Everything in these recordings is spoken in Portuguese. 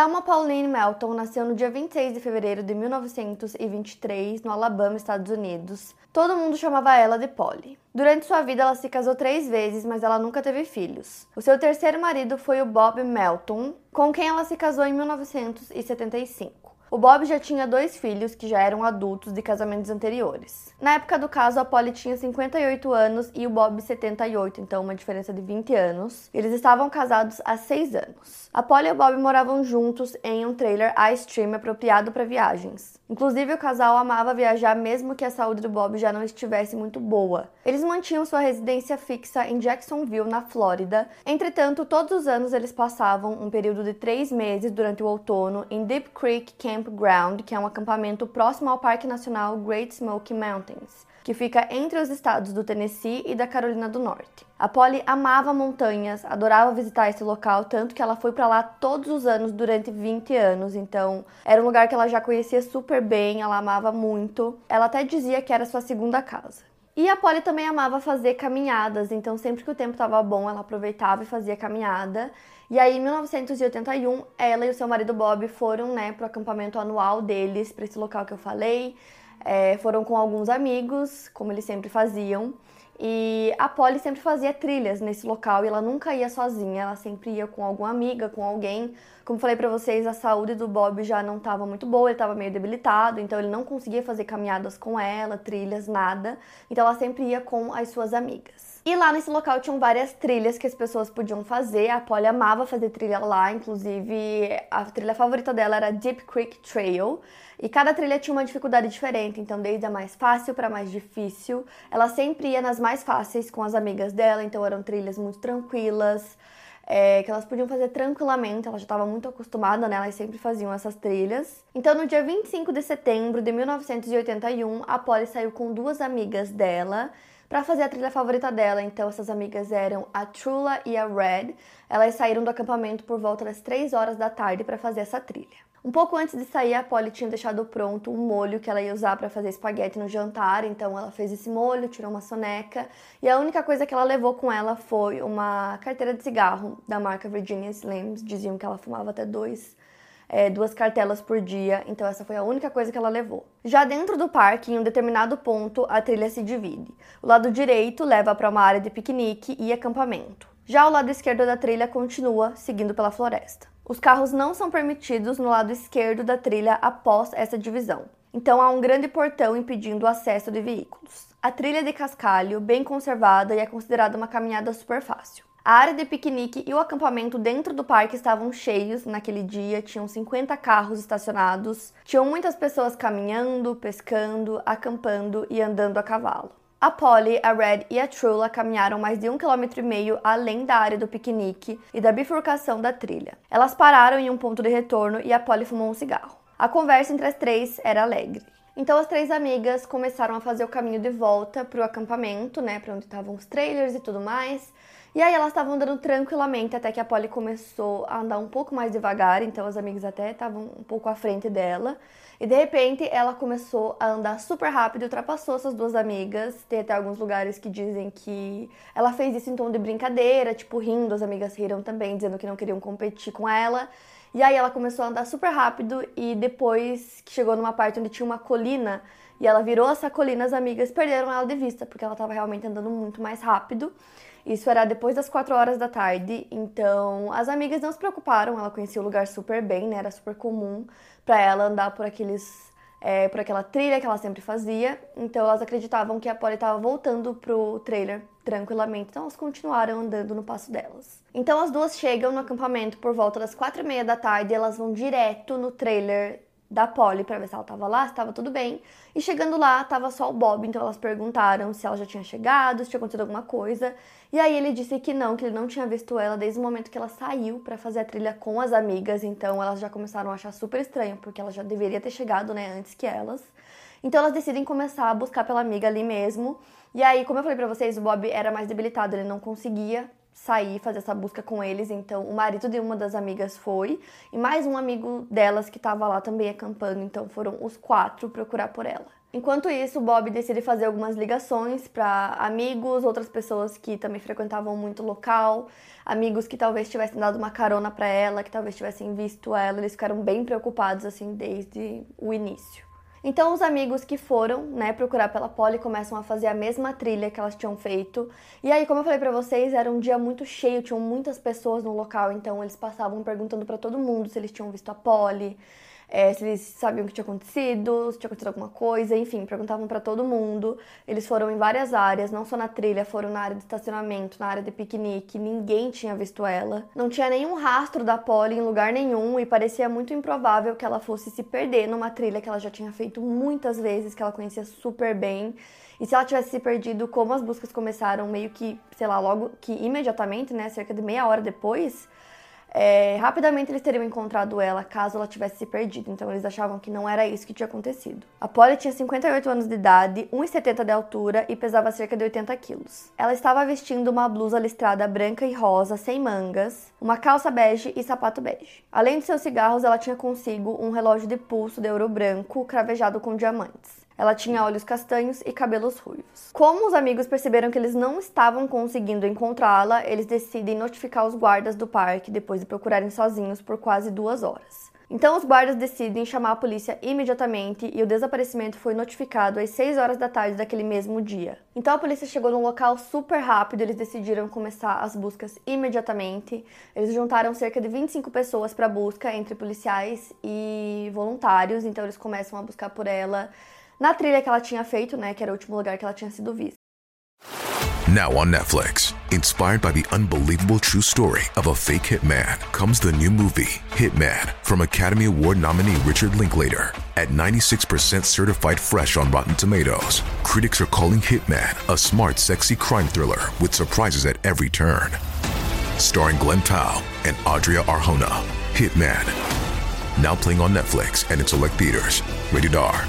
Thelma Pauline Melton nasceu no dia 26 de fevereiro de 1923, no Alabama, Estados Unidos. Todo mundo chamava ela de Polly. Durante sua vida, ela se casou três vezes, mas ela nunca teve filhos. O seu terceiro marido foi o Bob Melton, com quem ela se casou em 1975. O Bob já tinha dois filhos que já eram adultos de casamentos anteriores. Na época do caso, a Polly tinha 58 anos e o Bob 78, então uma diferença de 20 anos. Eles estavam casados há 6 anos. A Polly e o Bob moravam juntos em um trailer iStream apropriado para viagens. Inclusive, o casal amava viajar mesmo que a saúde do Bob já não estivesse muito boa. Eles mantinham sua residência fixa em Jacksonville, na Flórida. Entretanto, todos os anos eles passavam um período de três meses durante o outono em Deep Creek Campground, que é um acampamento próximo ao Parque Nacional Great Smoky Mountains que fica entre os estados do Tennessee e da Carolina do Norte. A Polly amava montanhas, adorava visitar esse local, tanto que ela foi para lá todos os anos durante 20 anos, então era um lugar que ela já conhecia super bem, ela amava muito. Ela até dizia que era sua segunda casa. E a Polly também amava fazer caminhadas, então sempre que o tempo estava bom, ela aproveitava e fazia caminhada. E aí, em 1981, ela e o seu marido Bob foram, né, pro acampamento anual deles, para esse local que eu falei. É, foram com alguns amigos, como eles sempre faziam. E a Polly sempre fazia trilhas nesse local e ela nunca ia sozinha, ela sempre ia com alguma amiga, com alguém. Como falei para vocês, a saúde do Bob já não estava muito boa, ele estava meio debilitado, então ele não conseguia fazer caminhadas com ela, trilhas, nada. Então ela sempre ia com as suas amigas. E lá nesse local tinham várias trilhas que as pessoas podiam fazer. A Polly amava fazer trilha lá, inclusive a trilha favorita dela era Deep Creek Trail. E cada trilha tinha uma dificuldade diferente, então desde a mais fácil para a mais difícil. Ela sempre ia nas mais fáceis com as amigas dela, então eram trilhas muito tranquilas. É, que elas podiam fazer tranquilamente, ela já estava muito acostumada, né? Elas sempre faziam essas trilhas. Então, no dia 25 de setembro de 1981, a Polly saiu com duas amigas dela para fazer a trilha favorita dela. Então, essas amigas eram a Trula e a Red. Elas saíram do acampamento por volta das 3 horas da tarde para fazer essa trilha. Um pouco antes de sair, a Polly tinha deixado pronto um molho que ela ia usar para fazer espaguete no jantar, então ela fez esse molho, tirou uma soneca, e a única coisa que ela levou com ela foi uma carteira de cigarro da marca Virginia Slims. Diziam que ela fumava até dois é, duas cartelas por dia, então essa foi a única coisa que ela levou. Já dentro do parque, em um determinado ponto, a trilha se divide. O lado direito leva para uma área de piquenique e acampamento. Já o lado esquerdo da trilha continua seguindo pela floresta. Os carros não são permitidos no lado esquerdo da trilha após essa divisão. Então há um grande portão impedindo o acesso de veículos. A trilha de cascalho, bem conservada e é considerada uma caminhada super fácil. A área de piquenique e o acampamento dentro do parque estavam cheios naquele dia, tinham 50 carros estacionados, tinham muitas pessoas caminhando, pescando, acampando e andando a cavalo. A Polly, a Red e a Trula caminharam mais de um quilômetro e meio além da área do piquenique e da bifurcação da trilha. Elas pararam em um ponto de retorno e a Polly fumou um cigarro. A conversa entre as três era alegre. Então as três amigas começaram a fazer o caminho de volta para o acampamento, né, para onde estavam os trailers e tudo mais. E aí elas estavam andando tranquilamente até que a Polly começou a andar um pouco mais devagar, então as amigas até estavam um pouco à frente dela. E de repente ela começou a andar super rápido, ultrapassou essas duas amigas. Tem até alguns lugares que dizem que ela fez isso em tom de brincadeira, tipo rindo, as amigas riram também, dizendo que não queriam competir com ela. E aí ela começou a andar super rápido e depois que chegou numa parte onde tinha uma colina e ela virou essa colina, as amigas perderam ela de vista, porque ela estava realmente andando muito mais rápido. Isso era depois das 4 horas da tarde, então as amigas não se preocuparam, ela conhecia o lugar super bem, né? Era super comum para ela andar por aqueles é, por aquela trilha que ela sempre fazia. Então elas acreditavam que a Polly estava voltando pro trailer tranquilamente. Então elas continuaram andando no passo delas. Então as duas chegam no acampamento por volta das quatro e meia da tarde. Elas vão direto no trailer da Polly para ver se ela estava lá, se estava tudo bem. E chegando lá, tava só o Bob, então elas perguntaram se ela já tinha chegado, se tinha acontecido alguma coisa. E aí ele disse que não, que ele não tinha visto ela desde o momento que ela saiu para fazer a trilha com as amigas. Então elas já começaram a achar super estranho, porque ela já deveria ter chegado, né, antes que elas. Então elas decidem começar a buscar pela amiga ali mesmo. E aí, como eu falei para vocês, o Bob era mais debilitado, ele não conseguia sair, fazer essa busca com eles. Então, o marido de uma das amigas foi, e mais um amigo delas que estava lá também acampando. Então, foram os quatro procurar por ela. Enquanto isso, Bob decide fazer algumas ligações para amigos, outras pessoas que também frequentavam muito o local, amigos que talvez tivessem dado uma carona para ela, que talvez tivessem visto ela. Eles ficaram bem preocupados assim desde o início. Então os amigos que foram, né, procurar pela Polly começam a fazer a mesma trilha que elas tinham feito. E aí, como eu falei para vocês, era um dia muito cheio, tinham muitas pessoas no local, então eles passavam perguntando para todo mundo se eles tinham visto a Polly, é, se eles sabiam o que tinha acontecido, se tinha acontecido alguma coisa, enfim, perguntavam para todo mundo. Eles foram em várias áreas, não só na trilha, foram na área de estacionamento, na área de piquenique, ninguém tinha visto ela. Não tinha nenhum rastro da Polly em lugar nenhum e parecia muito improvável que ela fosse se perder numa trilha que ela já tinha feito muitas vezes, que ela conhecia super bem. E se ela tivesse se perdido, como as buscas começaram meio que, sei lá, logo que imediatamente, né, cerca de meia hora depois, é, rapidamente eles teriam encontrado ela caso ela tivesse se perdido, então eles achavam que não era isso que tinha acontecido. A Polly tinha 58 anos de idade, 1,70 de altura e pesava cerca de 80 quilos. Ela estava vestindo uma blusa listrada branca e rosa, sem mangas, uma calça bege e sapato bege. Além de seus cigarros, ela tinha consigo um relógio de pulso de ouro branco cravejado com diamantes. Ela tinha olhos castanhos e cabelos ruivos. Como os amigos perceberam que eles não estavam conseguindo encontrá-la, eles decidem notificar os guardas do parque depois de procurarem sozinhos por quase duas horas. Então os guardas decidem chamar a polícia imediatamente e o desaparecimento foi notificado às 6 horas da tarde daquele mesmo dia. Então a polícia chegou num local super rápido, eles decidiram começar as buscas imediatamente. Eles juntaram cerca de 25 pessoas para busca entre policiais e voluntários, então eles começam a buscar por ela na trilha que ela tinha feito, né, que era o último lugar que ela tinha sido vista. Now on Netflix, inspired by the unbelievable true story of a fake hitman, comes the new movie, Hitman, from Academy Award nominee Richard Linklater. At 96% certified fresh on Rotten Tomatoes, critics are calling Hitman a smart, sexy crime thriller with surprises at every turn. Starring Glenn Powell and Adria Arjona, Hitman. Now playing on Netflix and in select theaters. Rated R.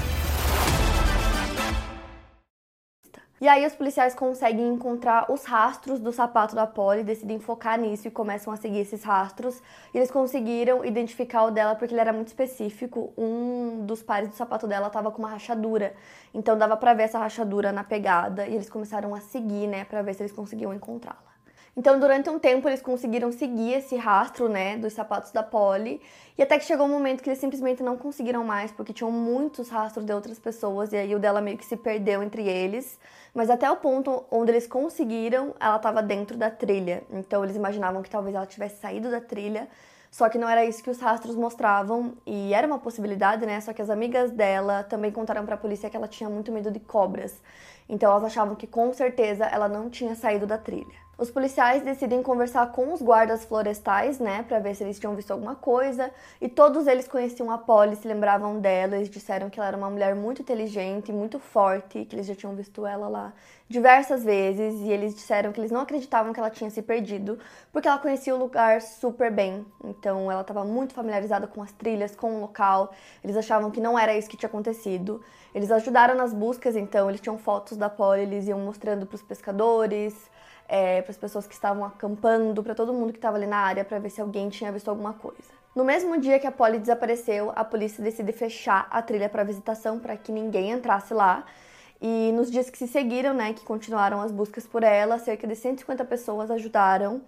E aí os policiais conseguem encontrar os rastros do sapato da Polly, decidem focar nisso e começam a seguir esses rastros. E eles conseguiram identificar o dela porque ele era muito específico. Um dos pares do sapato dela estava com uma rachadura. Então dava para ver essa rachadura na pegada e eles começaram a seguir, né, para ver se eles conseguiam encontrá-la. Então, durante um tempo, eles conseguiram seguir esse rastro, né, dos sapatos da Polly, e até que chegou um momento que eles simplesmente não conseguiram mais, porque tinham muitos rastros de outras pessoas, e aí o dela meio que se perdeu entre eles. Mas até o ponto onde eles conseguiram, ela estava dentro da trilha. Então, eles imaginavam que talvez ela tivesse saído da trilha, só que não era isso que os rastros mostravam, e era uma possibilidade, né? Só que as amigas dela também contaram para a polícia que ela tinha muito medo de cobras. Então elas achavam que com certeza ela não tinha saído da trilha. Os policiais decidem conversar com os guardas florestais, né, para ver se eles tinham visto alguma coisa, e todos eles conheciam a Polly, se lembravam dela, eles disseram que ela era uma mulher muito inteligente, muito forte, que eles já tinham visto ela lá diversas vezes, e eles disseram que eles não acreditavam que ela tinha se perdido, porque ela conhecia o lugar super bem. Então ela estava muito familiarizada com as trilhas, com o local. Eles achavam que não era isso que tinha acontecido. Eles ajudaram nas buscas, então eles tinham fotos da Polly, eles iam mostrando para os pescadores, é, para as pessoas que estavam acampando, para todo mundo que estava ali na área, para ver se alguém tinha visto alguma coisa. No mesmo dia que a Polly desapareceu, a polícia decide fechar a trilha para visitação para que ninguém entrasse lá. E nos dias que se seguiram, né, que continuaram as buscas por ela, cerca de 150 pessoas ajudaram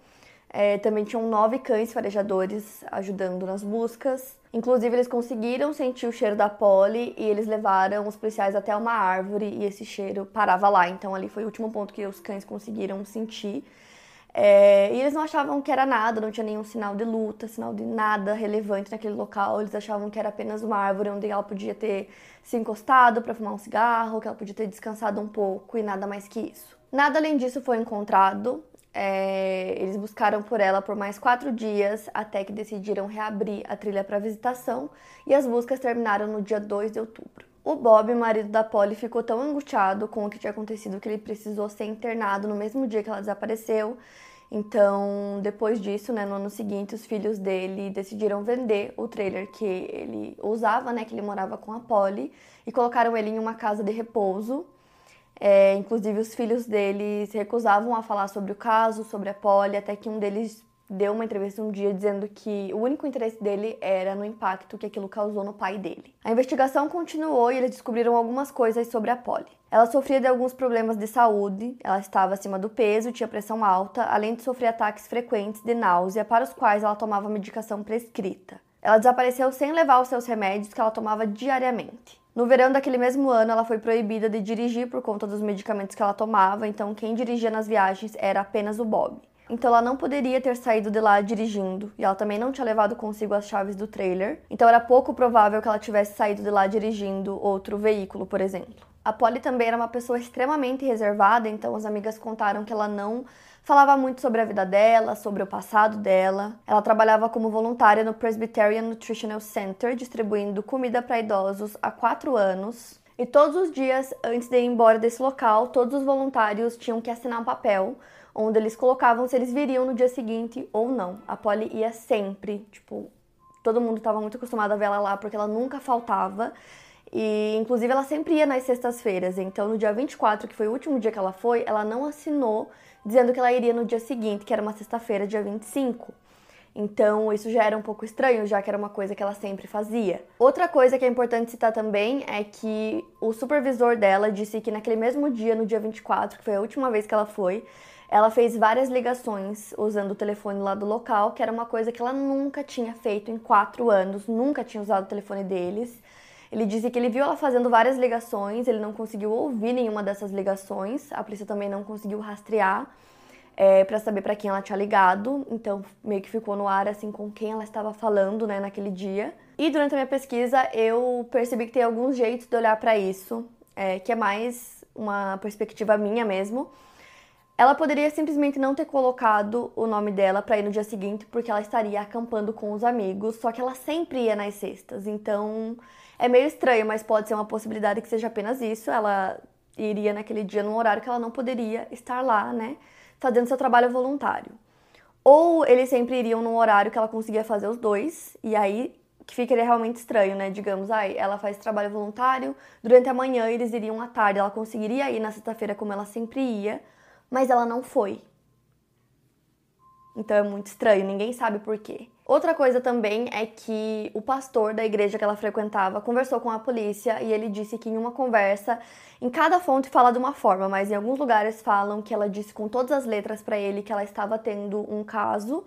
é, também tinham nove cães farejadores ajudando nas buscas. Inclusive, eles conseguiram sentir o cheiro da pole e eles levaram os policiais até uma árvore e esse cheiro parava lá. Então, ali foi o último ponto que os cães conseguiram sentir. É, e eles não achavam que era nada, não tinha nenhum sinal de luta, sinal de nada relevante naquele local. Eles achavam que era apenas uma árvore onde ela podia ter se encostado para fumar um cigarro, que ela podia ter descansado um pouco e nada mais que isso. Nada além disso foi encontrado. É, eles buscaram por ela por mais quatro dias até que decidiram reabrir a trilha para visitação e as buscas terminaram no dia 2 de outubro. O Bob, marido da Polly, ficou tão angustiado com o que tinha acontecido que ele precisou ser internado no mesmo dia que ela desapareceu. Então, depois disso, né, no ano seguinte, os filhos dele decidiram vender o trailer que ele usava, né, que ele morava com a Polly, e colocaram ele em uma casa de repouso. É, inclusive, os filhos dele se recusavam a falar sobre o caso, sobre a Polly, até que um deles deu uma entrevista um dia dizendo que o único interesse dele era no impacto que aquilo causou no pai dele. A investigação continuou e eles descobriram algumas coisas sobre a Polly. Ela sofria de alguns problemas de saúde, ela estava acima do peso, tinha pressão alta, além de sofrer ataques frequentes de náusea, para os quais ela tomava medicação prescrita. Ela desapareceu sem levar os seus remédios que ela tomava diariamente. No verão daquele mesmo ano, ela foi proibida de dirigir por conta dos medicamentos que ela tomava, então quem dirigia nas viagens era apenas o Bob. Então ela não poderia ter saído de lá dirigindo, e ela também não tinha levado consigo as chaves do trailer, então era pouco provável que ela tivesse saído de lá dirigindo outro veículo, por exemplo. A Polly também era uma pessoa extremamente reservada, então as amigas contaram que ela não falava muito sobre a vida dela, sobre o passado dela. Ela trabalhava como voluntária no Presbyterian Nutritional Center, distribuindo comida para idosos há quatro anos. E todos os dias, antes de ir embora desse local, todos os voluntários tinham que assinar um papel onde eles colocavam se eles viriam no dia seguinte ou não. A Polly ia sempre, tipo, todo mundo estava muito acostumado a ver ela lá porque ela nunca faltava. E inclusive ela sempre ia nas sextas-feiras. Então no dia 24, que foi o último dia que ela foi, ela não assinou dizendo que ela iria no dia seguinte, que era uma sexta-feira, dia 25. Então, isso já era um pouco estranho, já que era uma coisa que ela sempre fazia. Outra coisa que é importante citar também é que o supervisor dela disse que naquele mesmo dia, no dia 24, que foi a última vez que ela foi, ela fez várias ligações usando o telefone lá do local, que era uma coisa que ela nunca tinha feito em quatro anos, nunca tinha usado o telefone deles. Ele disse que ele viu ela fazendo várias ligações, ele não conseguiu ouvir nenhuma dessas ligações, a polícia também não conseguiu rastrear é, para saber para quem ela tinha ligado, então meio que ficou no ar assim com quem ela estava falando, né, naquele dia. E durante a minha pesquisa eu percebi que tem alguns jeitos de olhar para isso, é, que é mais uma perspectiva minha mesmo. Ela poderia simplesmente não ter colocado o nome dela para ir no dia seguinte, porque ela estaria acampando com os amigos, só que ela sempre ia nas sextas. Então, é meio estranho, mas pode ser uma possibilidade que seja apenas isso. Ela iria naquele dia num horário que ela não poderia estar lá, né, fazendo seu trabalho voluntário. Ou eles sempre iriam num horário que ela conseguia fazer os dois, e aí que ficaria realmente estranho, né? Digamos, ai, ela faz trabalho voluntário, durante a manhã eles iriam à tarde, ela conseguiria ir na sexta-feira como ela sempre ia, mas ela não foi. Então é muito estranho, ninguém sabe por quê. Outra coisa também é que o pastor da igreja que ela frequentava conversou com a polícia e ele disse que em uma conversa, em cada fonte fala de uma forma, mas em alguns lugares falam que ela disse com todas as letras para ele que ela estava tendo um caso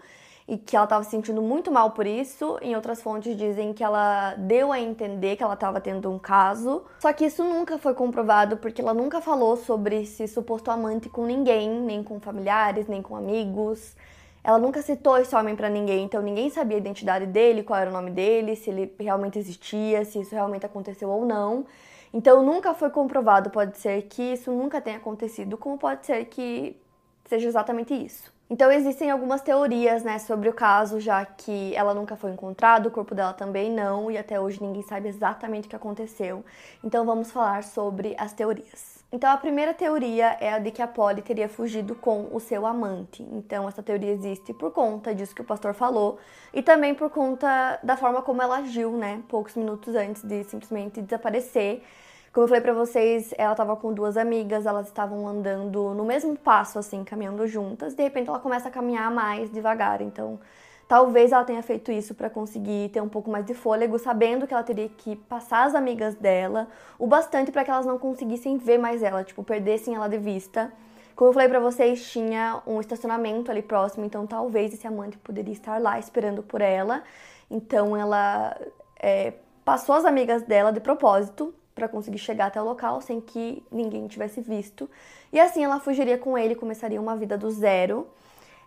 e que ela estava se sentindo muito mal por isso. Em outras fontes dizem que ela deu a entender que ela estava tendo um caso. Só que isso nunca foi comprovado porque ela nunca falou sobre esse suposto amante com ninguém, nem com familiares, nem com amigos. Ela nunca citou esse homem para ninguém, então ninguém sabia a identidade dele, qual era o nome dele, se ele realmente existia, se isso realmente aconteceu ou não. Então nunca foi comprovado, pode ser que isso nunca tenha acontecido, como pode ser que seja exatamente isso. Então existem algumas teorias, né, sobre o caso, já que ela nunca foi encontrada, o corpo dela também não, e até hoje ninguém sabe exatamente o que aconteceu. Então vamos falar sobre as teorias. Então a primeira teoria é a de que a Polly teria fugido com o seu amante. Então essa teoria existe por conta disso que o pastor falou e também por conta da forma como ela agiu, né, poucos minutos antes de simplesmente desaparecer como eu falei para vocês, ela estava com duas amigas, elas estavam andando no mesmo passo, assim, caminhando juntas. De repente, ela começa a caminhar mais devagar. Então, talvez ela tenha feito isso para conseguir ter um pouco mais de fôlego, sabendo que ela teria que passar as amigas dela o bastante para que elas não conseguissem ver mais ela, tipo, perdessem ela de vista. Como eu falei para vocês, tinha um estacionamento ali próximo, então talvez esse amante poderia estar lá esperando por ela. Então, ela é, passou as amigas dela de propósito para conseguir chegar até o local sem que ninguém tivesse visto. E assim ela fugiria com ele, começaria uma vida do zero.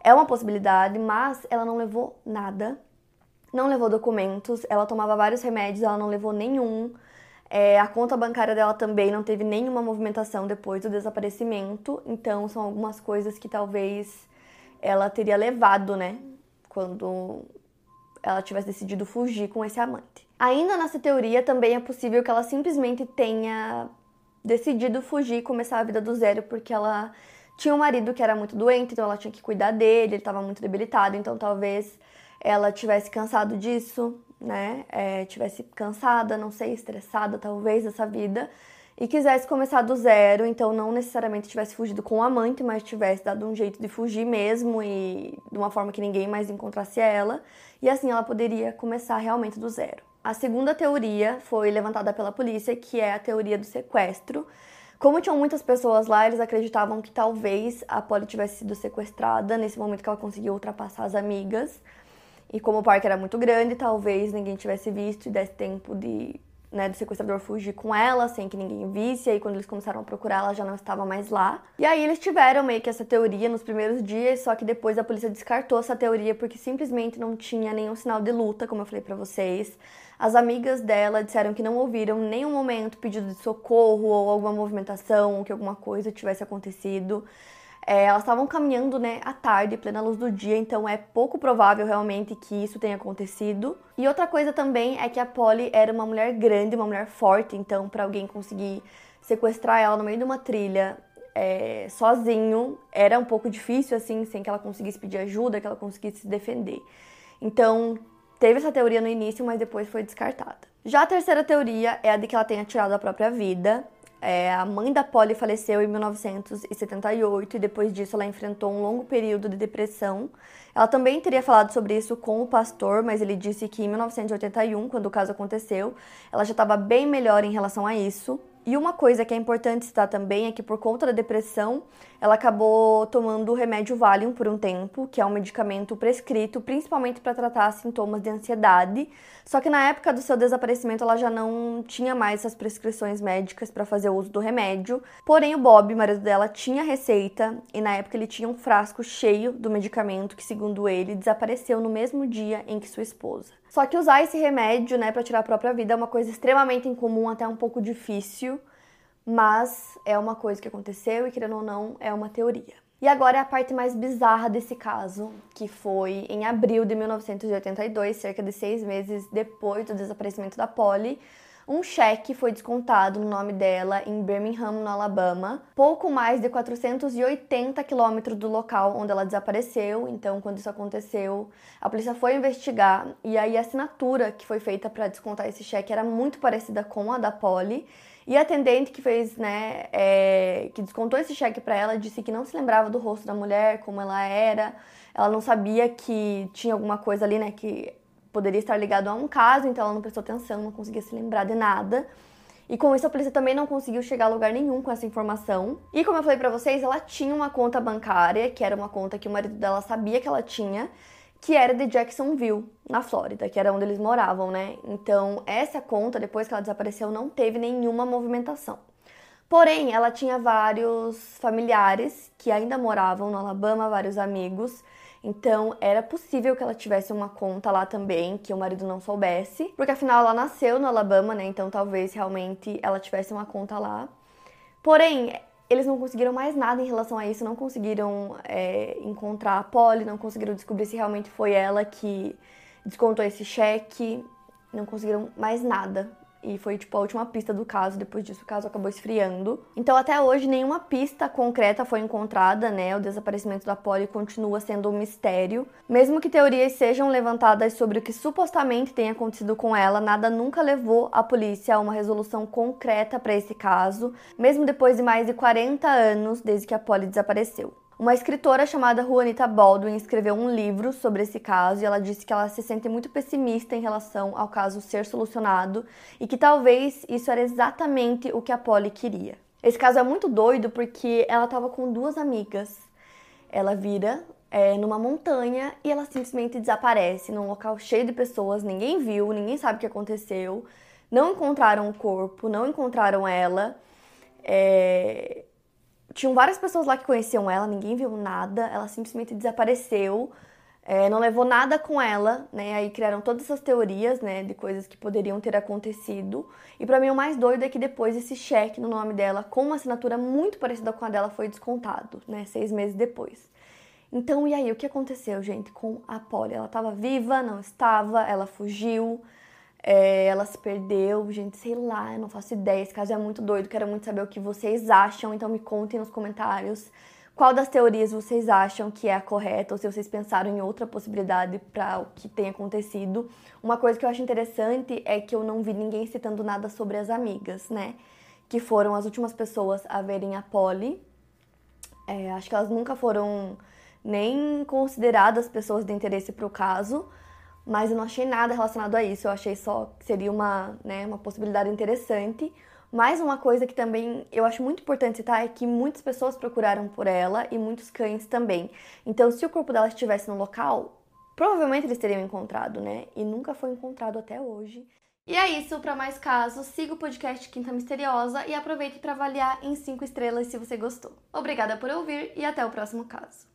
É uma possibilidade, mas ela não levou nada. Não levou documentos, ela tomava vários remédios, ela não levou nenhum. É, a conta bancária dela também não teve nenhuma movimentação depois do desaparecimento. Então, são algumas coisas que talvez ela teria levado, né? Quando ela tivesse decidido fugir com esse amante. Ainda nessa teoria, também é possível que ela simplesmente tenha decidido fugir e começar a vida do zero, porque ela tinha um marido que era muito doente, então ela tinha que cuidar dele, ele estava muito debilitado, então talvez ela tivesse cansado disso, né? É, tivesse cansada, não sei, estressada talvez dessa vida e quisesse começar do zero, então não necessariamente tivesse fugido com o amante, mas tivesse dado um jeito de fugir mesmo e de uma forma que ninguém mais encontrasse ela, e assim ela poderia começar realmente do zero. A segunda teoria foi levantada pela polícia, que é a teoria do sequestro. Como tinham muitas pessoas lá, eles acreditavam que talvez a Polly tivesse sido sequestrada nesse momento que ela conseguiu ultrapassar as amigas. E como o parque era muito grande, talvez ninguém tivesse visto e desse tempo de né, do sequestrador fugir com ela, sem que ninguém visse. E aí, quando eles começaram a procurar, ela já não estava mais lá. E aí, eles tiveram meio que essa teoria nos primeiros dias, só que depois a polícia descartou essa teoria porque simplesmente não tinha nenhum sinal de luta, como eu falei para vocês. As amigas dela disseram que não ouviram nenhum momento pedido de socorro ou alguma movimentação, que alguma coisa tivesse acontecido. É, elas estavam caminhando, né, à tarde, plena luz do dia, então é pouco provável realmente que isso tenha acontecido. E outra coisa também é que a Polly era uma mulher grande, uma mulher forte, então para alguém conseguir sequestrar ela no meio de uma trilha é, sozinho era um pouco difícil, assim, sem que ela conseguisse pedir ajuda, que ela conseguisse se defender. Então teve essa teoria no início, mas depois foi descartada. Já a terceira teoria é a de que ela tenha tirado a própria vida. É, a mãe da Polly faleceu em 1978 e depois disso ela enfrentou um longo período de depressão. Ela também teria falado sobre isso com o pastor, mas ele disse que em 1981, quando o caso aconteceu, ela já estava bem melhor em relação a isso. E uma coisa que é importante citar também é que por conta da depressão, ela acabou tomando o remédio Valium por um tempo, que é um medicamento prescrito principalmente para tratar sintomas de ansiedade. Só que na época do seu desaparecimento ela já não tinha mais essas prescrições médicas para fazer uso do remédio. Porém, o Bob, marido dela, tinha receita e na época ele tinha um frasco cheio do medicamento que, segundo ele, desapareceu no mesmo dia em que sua esposa. Só que usar esse remédio, né, para tirar a própria vida é uma coisa extremamente incomum, até um pouco difícil, mas é uma coisa que aconteceu e, querendo ou não, é uma teoria. E agora é a parte mais bizarra desse caso, que foi em abril de 1982, cerca de seis meses depois do desaparecimento da Polly, um cheque foi descontado no nome dela em Birmingham, no Alabama, pouco mais de 480 quilômetros do local onde ela desapareceu. Então, quando isso aconteceu, a polícia foi investigar e aí a assinatura que foi feita para descontar esse cheque era muito parecida com a da Polly. E a atendente que fez, né, é, que descontou esse cheque para ela, disse que não se lembrava do rosto da mulher, como ela era. Ela não sabia que tinha alguma coisa ali, né, que poderia estar ligado a um caso, então ela não prestou atenção, não conseguia se lembrar de nada. E com isso a polícia também não conseguiu chegar a lugar nenhum com essa informação. E como eu falei para vocês, ela tinha uma conta bancária, que era uma conta que o marido dela sabia que ela tinha, que era de Jacksonville, na Flórida, que era onde eles moravam, né? Então, essa conta, depois que ela desapareceu, não teve nenhuma movimentação. Porém, ela tinha vários familiares que ainda moravam no Alabama, vários amigos, então era possível que ela tivesse uma conta lá também, que o marido não soubesse, porque afinal ela nasceu no Alabama, né? Então talvez realmente ela tivesse uma conta lá. Porém, eles não conseguiram mais nada em relação a isso, não conseguiram é, encontrar a Polly, não conseguiram descobrir se realmente foi ela que descontou esse cheque, não conseguiram mais nada e foi tipo a última pista do caso. Depois disso, o caso acabou esfriando. Então, até hoje, nenhuma pista concreta foi encontrada, né? O desaparecimento da Polly continua sendo um mistério. Mesmo que teorias sejam levantadas sobre o que supostamente tenha acontecido com ela, nada nunca levou a polícia a uma resolução concreta para esse caso, mesmo depois de mais de 40 anos desde que a Polly desapareceu. Uma escritora chamada Juanita Baldwin escreveu um livro sobre esse caso e ela disse que ela se sente muito pessimista em relação ao caso ser solucionado e que talvez isso era exatamente o que a Polly queria. Esse caso é muito doido porque ela estava com duas amigas. Ela vira é, numa montanha e ela simplesmente desaparece num local cheio de pessoas, ninguém viu, ninguém sabe o que aconteceu, não encontraram o corpo, não encontraram ela. É tinham várias pessoas lá que conheciam ela, ninguém viu nada, ela simplesmente desapareceu. É, não levou nada com ela, né? Aí criaram todas essas teorias, né, de coisas que poderiam ter acontecido. E para mim o mais doido é que depois esse cheque no nome dela, com uma assinatura muito parecida com a dela, foi descontado, né, seis meses depois. Então, e aí, o que aconteceu, gente, com a Polly? Ela estava viva, não estava, ela fugiu, é, ela se perdeu, gente, sei lá, eu não faço ideia. Esse caso é muito doido, quero muito saber o que vocês acham, então me contem nos comentários qual das teorias vocês acham que é a correta, ou se vocês pensaram em outra possibilidade para o que tem acontecido. Uma coisa que eu acho interessante é que eu não vi ninguém citando nada sobre as amigas, né? Que foram as últimas pessoas a verem a Polly. É, acho que elas nunca foram nem consideradas pessoas de interesse para o caso, mas eu não achei nada relacionado a isso. Eu achei só que seria uma, né, uma possibilidade interessante. Mais uma coisa que também eu acho muito importante citar é que muitas pessoas procuraram por ela e muitos cães também. Então, se o corpo dela estivesse no local, provavelmente eles teriam encontrado, né? E nunca foi encontrado até hoje. E é isso, para mais casos, siga o podcast Quinta Misteriosa e aproveite para avaliar em 5 estrelas se você gostou. Obrigada por ouvir e até o próximo caso.